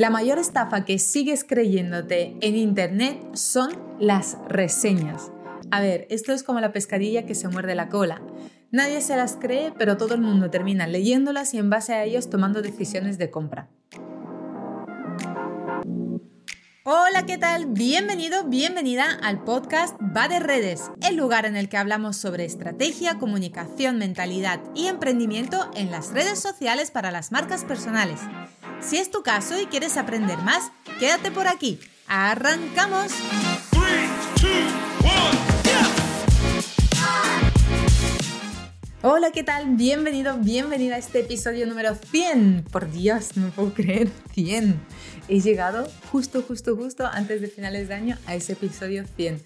La mayor estafa que sigues creyéndote en Internet son las reseñas. A ver, esto es como la pescadilla que se muerde la cola. Nadie se las cree, pero todo el mundo termina leyéndolas y en base a ellos tomando decisiones de compra. Hola, ¿qué tal? Bienvenido, bienvenida al podcast Va de Redes, el lugar en el que hablamos sobre estrategia, comunicación, mentalidad y emprendimiento en las redes sociales para las marcas personales. Si es tu caso y quieres aprender más, quédate por aquí. ¡Arrancamos! Hola, ¿qué tal? Bienvenido, bienvenida a este episodio número 100. Por Dios, no me puedo creer, 100. He llegado justo, justo, justo antes de finales de año a ese episodio 100.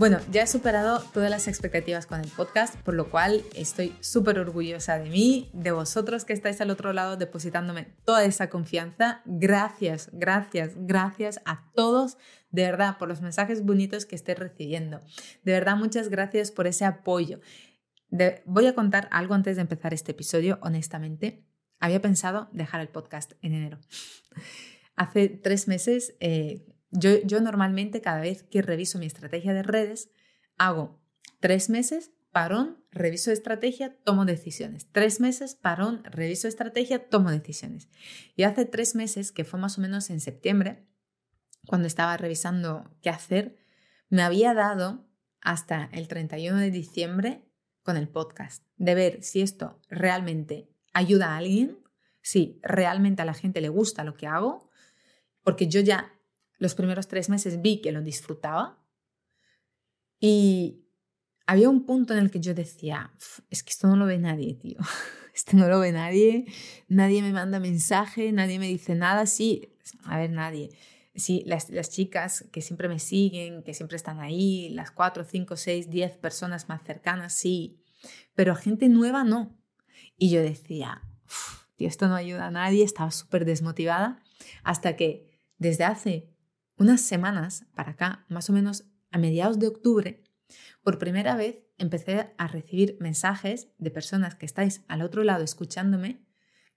Bueno, ya he superado todas las expectativas con el podcast, por lo cual estoy súper orgullosa de mí, de vosotros que estáis al otro lado depositándome toda esa confianza. Gracias, gracias, gracias a todos, de verdad, por los mensajes bonitos que estoy recibiendo. De verdad, muchas gracias por ese apoyo. voy a contar algo antes de empezar este episodio, honestamente. Había pensado dejar el podcast en enero. Hace tres meses eh, yo, normalmente cada vez que reviso mi estrategia de redes, hago tres meses, parón, reviso estrategia, tomo decisiones. Tres meses, parón, reviso estrategia, tomo decisiones. Y hace tres meses, que fue más o menos en septiembre, cuando estaba revisando qué hacer, me había dado hasta el 31 de diciembre con el podcast, de ver si esto realmente ayuda a alguien, si realmente a la gente le gusta lo que hago, porque yo ya los primeros tres meses vi que lo disfrutaba y había un punto en el que yo decía, es que esto no lo ve nadie, tío. Esto no lo ve nadie, nadie me manda mensaje, nadie me dice nada, sí, a ver, nadie. Sí, las, las chicas que siempre me siguen, que siempre están ahí, las cuatro, cinco, seis, diez personas más cercanas, sí, pero gente nueva no. Y yo decía, tío, esto no ayuda a nadie, estaba súper desmotivada, hasta que desde hace unas semanas para acá, más o menos a mediados de octubre, por primera vez empecé a recibir mensajes de personas que estáis al otro lado escuchándome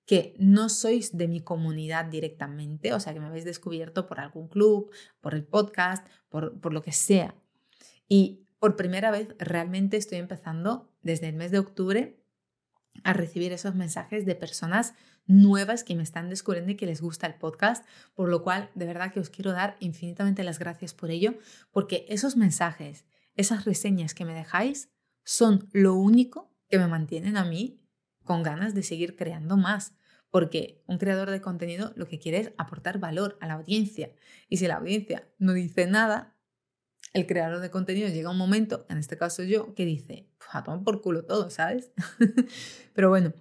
que no sois de mi comunidad directamente, o sea, que me habéis descubierto por algún club, por el podcast, por, por lo que sea. Y por primera vez realmente estoy empezando desde el mes de octubre a recibir esos mensajes de personas nuevas que me están descubriendo y que les gusta el podcast, por lo cual de verdad que os quiero dar infinitamente las gracias por ello, porque esos mensajes, esas reseñas que me dejáis son lo único que me mantienen a mí con ganas de seguir creando más, porque un creador de contenido lo que quiere es aportar valor a la audiencia, y si la audiencia no dice nada, el creador de contenido llega un momento, en este caso yo, que dice, a tomar por culo todo, ¿sabes? Pero bueno,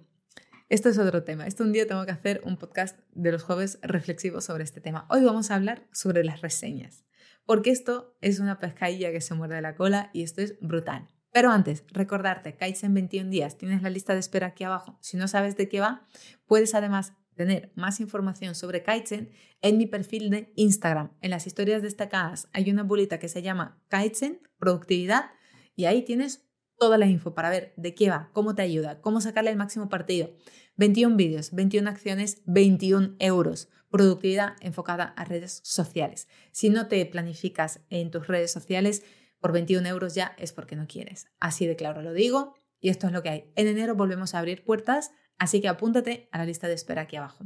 esto es otro tema. Esto un día tengo que hacer un podcast de los jueves reflexivos sobre este tema. Hoy vamos a hablar sobre las reseñas, porque esto es una pescadilla que se muerde la cola y esto es brutal. Pero antes, recordarte, Kaizen 21 días, tienes la lista de espera aquí abajo. Si no sabes de qué va, puedes además tener más información sobre Kaizen en mi perfil de Instagram. En las historias destacadas hay una bolita que se llama Kaizen, productividad, y ahí tienes toda la info para ver de qué va, cómo te ayuda, cómo sacarle el máximo partido. 21 vídeos, 21 acciones, 21 euros. Productividad enfocada a redes sociales. Si no te planificas en tus redes sociales, por 21 euros ya es porque no quieres. Así de claro lo digo y esto es lo que hay. En enero volvemos a abrir puertas, así que apúntate a la lista de espera aquí abajo.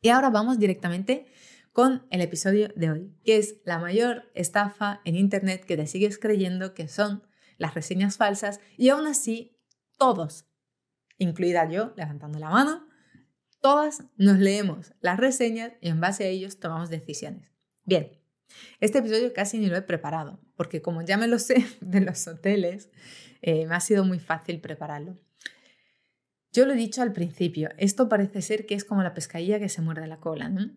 Y ahora vamos directamente con el episodio de hoy, que es la mayor estafa en Internet que te sigues creyendo que son las reseñas falsas y aún así todos incluida yo, levantando la mano, todas nos leemos las reseñas y en base a ellos tomamos decisiones. Bien, este episodio casi ni lo he preparado, porque como ya me lo sé de los hoteles, eh, me ha sido muy fácil prepararlo. Yo lo he dicho al principio, esto parece ser que es como la pescadilla que se muerde la cola, ¿no?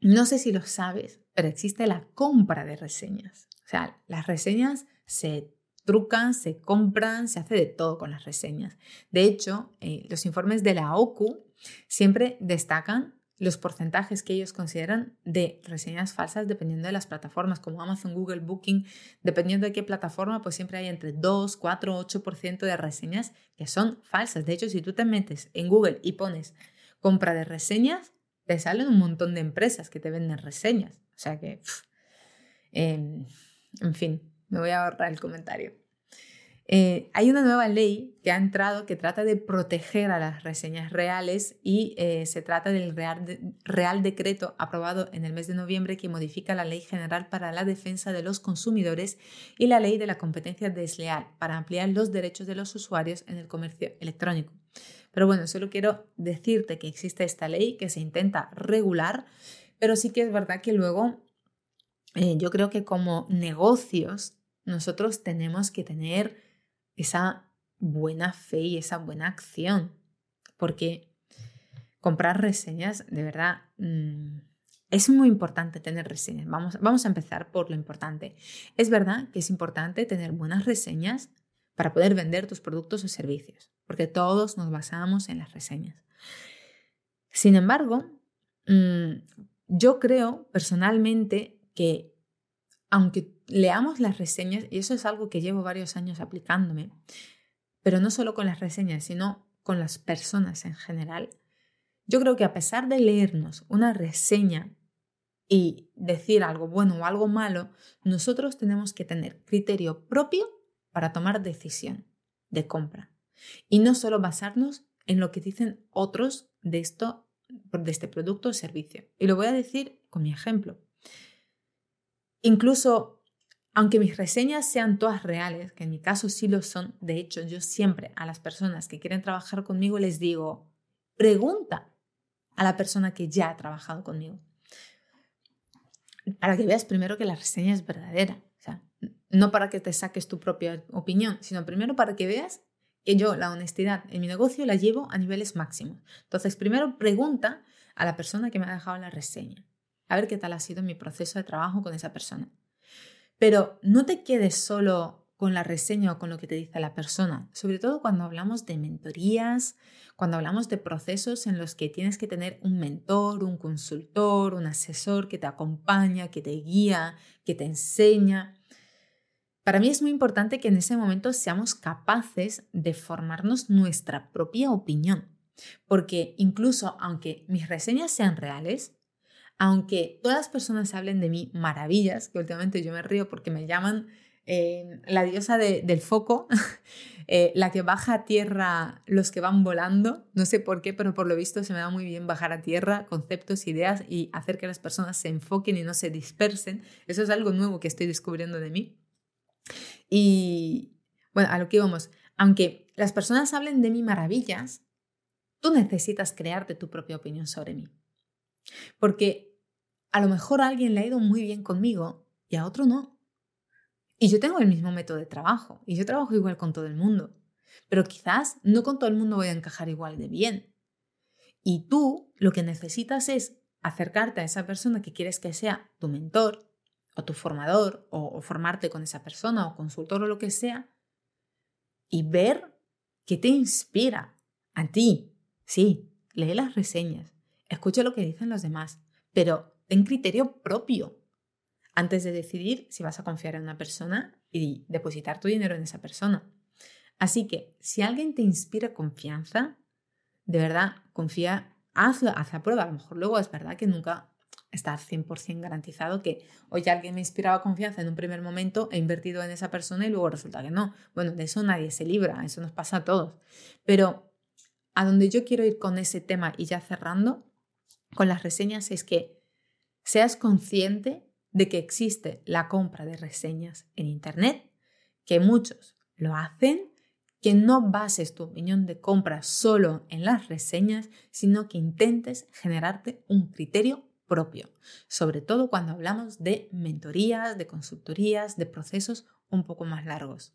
No sé si lo sabes, pero existe la compra de reseñas. O sea, las reseñas se trucan, se compran, se hace de todo con las reseñas. De hecho, eh, los informes de la OCU siempre destacan los porcentajes que ellos consideran de reseñas falsas dependiendo de las plataformas, como Amazon, Google, Booking, dependiendo de qué plataforma, pues siempre hay entre 2, 4, 8% de reseñas que son falsas. De hecho, si tú te metes en Google y pones compra de reseñas, te salen un montón de empresas que te venden reseñas. O sea que, em, en fin, me voy a ahorrar el comentario. Eh, hay una nueva ley que ha entrado que trata de proteger a las reseñas reales y eh, se trata del Real, Decreto aprobado en el mes de noviembre que modifica la Ley General para la Defensa de los Consumidores y la Ley de la Competencia Desleal para ampliar los derechos de los usuarios en el comercio electrónico. Pero bueno, solo quiero decirte que existe esta ley que se intenta regular, pero sí que es verdad que luego eh, yo creo que como negocios nosotros tenemos que tener esa buena fe y esa buena acción. Porque comprar reseñas, de verdad, mm, es muy importante tener reseñas. Vamos, vamos a empezar por lo importante. Es verdad que es importante tener buenas reseñas para poder vender tus productos o servicios, porque todos nos basamos en las reseñas. Sin embargo, mm, yo creo personalmente que aunque leamos las reseñas, y eso es algo que llevo varios años aplicándome, pero no solo con las reseñas, sino con las personas en general, yo creo que a pesar de leernos una reseña y decir algo bueno o algo malo, nosotros tenemos que tener criterio propio para tomar decisión de compra y no solo basarnos en lo que dicen otros de esto de este producto o servicio. Y lo voy a decir con mi ejemplo. Incluso aunque mis reseñas sean todas reales, que en mi caso sí lo son, de hecho yo siempre a las personas que quieren trabajar conmigo les digo, pregunta a la persona que ya ha trabajado conmigo. Para que veas primero que la reseña es verdadera. O sea, no para que te saques tu propia opinión, sino primero para que veas que yo la honestidad en mi negocio la llevo a niveles máximos. Entonces, primero pregunta a la persona que me ha dejado la reseña. A ver qué tal ha sido mi proceso de trabajo con esa persona. Pero no te quedes solo con la reseña o con lo que te dice la persona, sobre todo cuando hablamos de mentorías, cuando hablamos de procesos en los que tienes que tener un mentor, un consultor, un asesor que te acompaña, que te guía, que te enseña. Para mí es muy importante que en ese momento seamos capaces de formarnos nuestra propia opinión, porque incluso aunque mis reseñas sean reales, aunque todas las personas hablen de mí maravillas, que últimamente yo me río porque me llaman eh, la diosa del foco, eh, la que baja a tierra los que van volando, no sé por qué, pero por lo visto se me da muy bien bajar a tierra conceptos, ideas y hacer que las personas se enfoquen y no se dispersen. Eso es algo nuevo que estoy descubriendo de mí. Y bueno, a lo que vamos, aunque las personas hablen de mí maravillas, tú necesitas crearte tu propia opinión sobre mí. Porque a lo mejor alguien le ha ido muy bien conmigo y a otro no. Y yo tengo el mismo método de trabajo y yo trabajo igual con todo el mundo. Pero quizás no con todo el mundo voy a encajar igual de bien. Y tú lo que necesitas es acercarte a esa persona que quieres que sea tu mentor o tu formador o, formarte con esa persona o consultor o lo que sea y ver qué te inspira a ti. Sí, lee las reseñas, escucha lo que dicen los demás, pero ten criterio propio antes de decidir si vas a confiar en una persona y depositar tu dinero en esa persona. Así que si alguien te inspira confianza, de verdad, confía, hazlo, haz la prueba. A lo mejor luego es verdad que nunca está 100% garantizado que hoy alguien me inspiraba confianza en un primer momento, he invertido en esa persona y luego resulta que no. Bueno, de eso nadie se libra, eso nos pasa a todos. Pero a donde yo quiero ir con ese tema y ya cerrando con las reseñas es que seas consciente de que existe la compra de reseñas en Internet, que muchos lo hacen, que no bases tu opinión de compra solo en las reseñas, sino que intentes generarte un criterio propio, sobre todo cuando hablamos de mentorías, de consultorías, de procesos un poco más largos.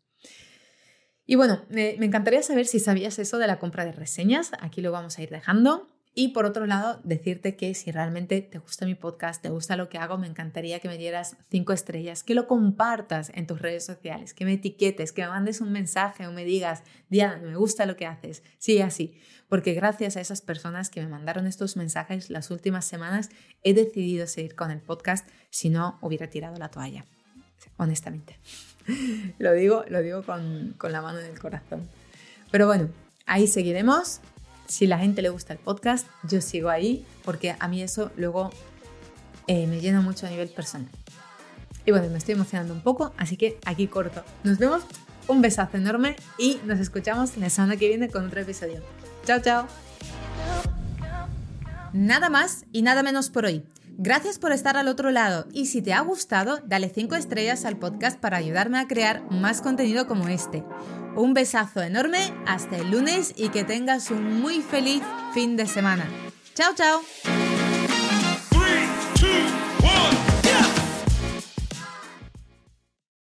Y bueno, me, encantaría saber si sabías eso de la compra de reseñas, aquí lo vamos a ir dejando. Y por otro lado, decirte que si realmente te gusta mi podcast, te gusta lo que hago, me encantaría que me dieras cinco estrellas, que lo compartas en tus redes sociales, que me etiquetes, que me mandes un mensaje o me digas, Diana, me gusta lo que haces. Sí, así. Porque gracias a esas personas que me mandaron estos mensajes las últimas semanas, he decidido seguir con el podcast, si no hubiera tirado la toalla. Honestamente. lo digo, lo digo con, con la mano en el corazón. Pero bueno, ahí seguiremos Si la gente le gusta el podcast, yo sigo ahí porque a mí eso luego eh, me llena mucho a nivel personal. Y bueno, me estoy emocionando un poco, así que aquí corto. Nos vemos, un besazo enorme y nos escuchamos la semana que viene con otro episodio. Chao, chao. Nada más y nada menos por hoy. Gracias por estar al otro lado y si te ha gustado, dale 5 estrellas al podcast para ayudarme a crear más contenido como este. Un besazo enorme, hasta el lunes y que tengas un muy feliz fin de semana. Chao, chao.